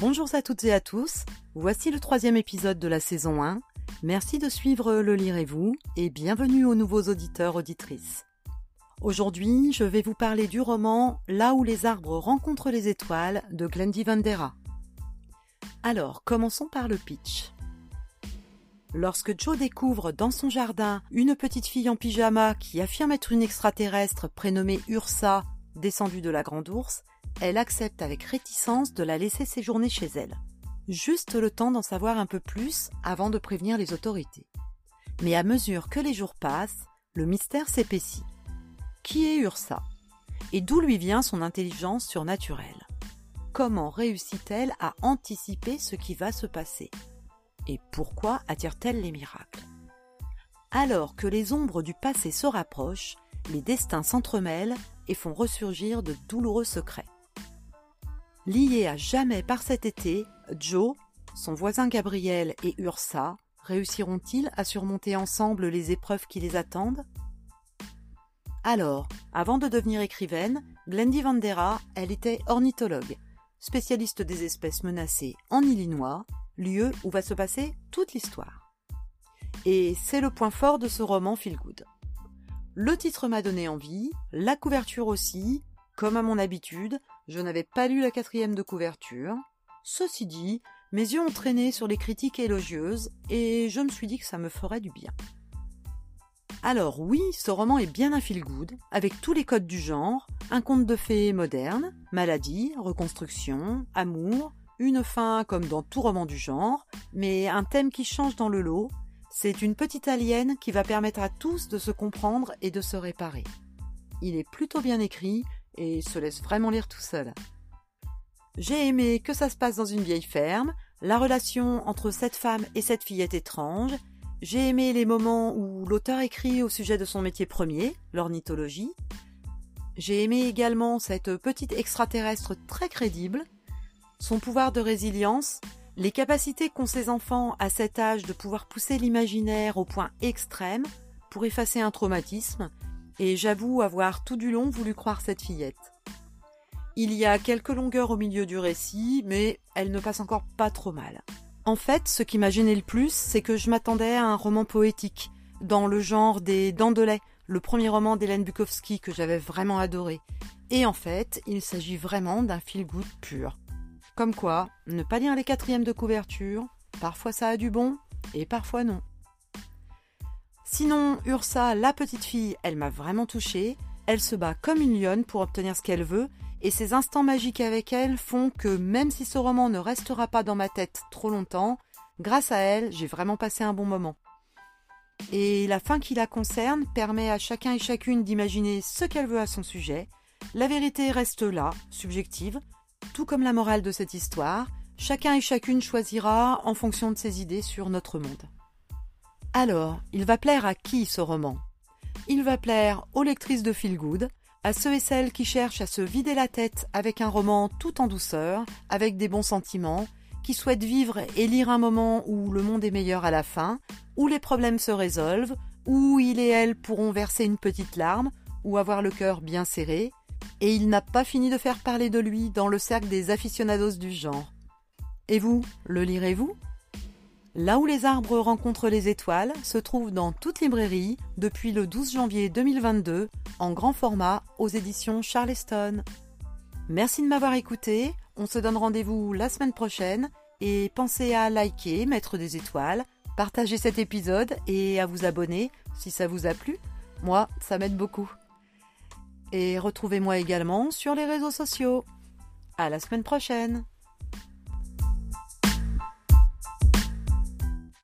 Bonjour à toutes et à tous, voici le troisième épisode de la saison 1. Merci de suivre Le Lirez-vous et bienvenue aux nouveaux auditeurs auditrices. Aujourd'hui, je vais vous parler du roman Là où les arbres rencontrent les étoiles de Glendy Vandera. Alors, commençons par le pitch. Lorsque Joe découvre dans son jardin une petite fille en pyjama qui affirme être une extraterrestre prénommée Ursa, descendue de la grande ours, elle accepte avec réticence de la laisser séjourner chez elle. Juste le temps d'en savoir un peu plus avant de prévenir les autorités. Mais à mesure que les jours passent, le mystère s'épaissit. Qui est Ursa? Et d'où lui vient son intelligence surnaturelle? Comment réussit-elle à anticiper ce qui va se passer? Et pourquoi attire-t-elle les miracles? Alors que les ombres du passé se rapprochent, les destins s'entremêlent et font ressurgir de douloureux secrets. Liés à jamais par cet été, Joe, son voisin Gabriel et Ursa réussiront-ils à surmonter ensemble les épreuves qui les attendent? Alors, avant de devenir écrivaine, Glendy Vandera, elle était ornithologue, spécialiste des espèces menacées en Illinois, lieu où va se passer toute l'histoire. Et c'est le point fort de ce roman Feel Good. Le titre m'a donné envie, la couverture aussi, comme à mon habitude, je n'avais pas lu la quatrième de couverture. Ceci dit, mes yeux ont traîné sur les critiques élogieuses et je me suis dit que ça me ferait du bien. Alors oui, ce roman est bien un feel-good, avec tous les codes du genre, un conte de fées moderne, maladie, reconstruction, amour, une fin comme dans tout roman du genre, mais un thème qui change dans le lot, c'est une petite alien qui va permettre à tous de se comprendre et de se réparer. Il est plutôt bien écrit et se laisse vraiment lire tout seul. J'ai aimé que ça se passe dans une vieille ferme, la relation entre cette femme et cette fille est étrange, j'ai aimé les moments où l'auteur écrit au sujet de son métier premier, l'ornithologie, j'ai aimé également cette petite extraterrestre très crédible, son pouvoir de résilience, les capacités qu'ont ces enfants à cet âge de pouvoir pousser l'imaginaire au point extrême pour effacer un traumatisme, et j'avoue avoir tout du long voulu croire cette fillette. Il y a quelques longueurs au milieu du récit, mais elle ne passe encore pas trop mal. En fait, ce qui m'a gêné le plus, c'est que je m'attendais à un roman poétique, dans le genre des Dents de lait, le premier roman d'Hélène Bukowski que j'avais vraiment adoré. Et en fait, il s'agit vraiment d'un feel-good pur. Comme quoi, ne pas lire les quatrièmes de couverture, parfois ça a du bon, et parfois non. Sinon, Ursa, la petite fille, elle m'a vraiment touchée. Elle se bat comme une lionne pour obtenir ce qu'elle veut, et ces instants magiques avec elle font que même si ce roman ne restera pas dans ma tête trop longtemps, grâce à elle, j'ai vraiment passé un bon moment. Et la fin qui la concerne permet à chacun et chacune d'imaginer ce qu'elle veut à son sujet. La vérité reste là, subjective, tout comme la morale de cette histoire. Chacun et chacune choisira en fonction de ses idées sur notre monde. Alors, il va plaire à qui ce roman? Il va plaire aux lectrices de Feel Good, à ceux et celles qui cherchent à se vider la tête avec un roman tout en douceur, avec des bons sentiments, qui souhaitent vivre et lire un moment où le monde est meilleur à la fin, où les problèmes se résolvent, où il et elle pourront verser une petite larme, ou avoir le cœur bien serré, et il n'a pas fini de faire parler de lui dans le cercle des aficionados du genre. Et vous, le lirez-vous? Là où les arbres rencontrent les étoiles se trouve dans toute librairie depuis le 12 janvier 2022 en grand format aux éditions Charleston. Merci de m'avoir écouté, on se donne rendez-vous la semaine prochaine et pensez à liker, mettre des étoiles, partager cet épisode et à vous abonner si ça vous a plu. Moi, ça m'aide beaucoup. Et retrouvez-moi également sur les réseaux sociaux. À la semaine prochaine!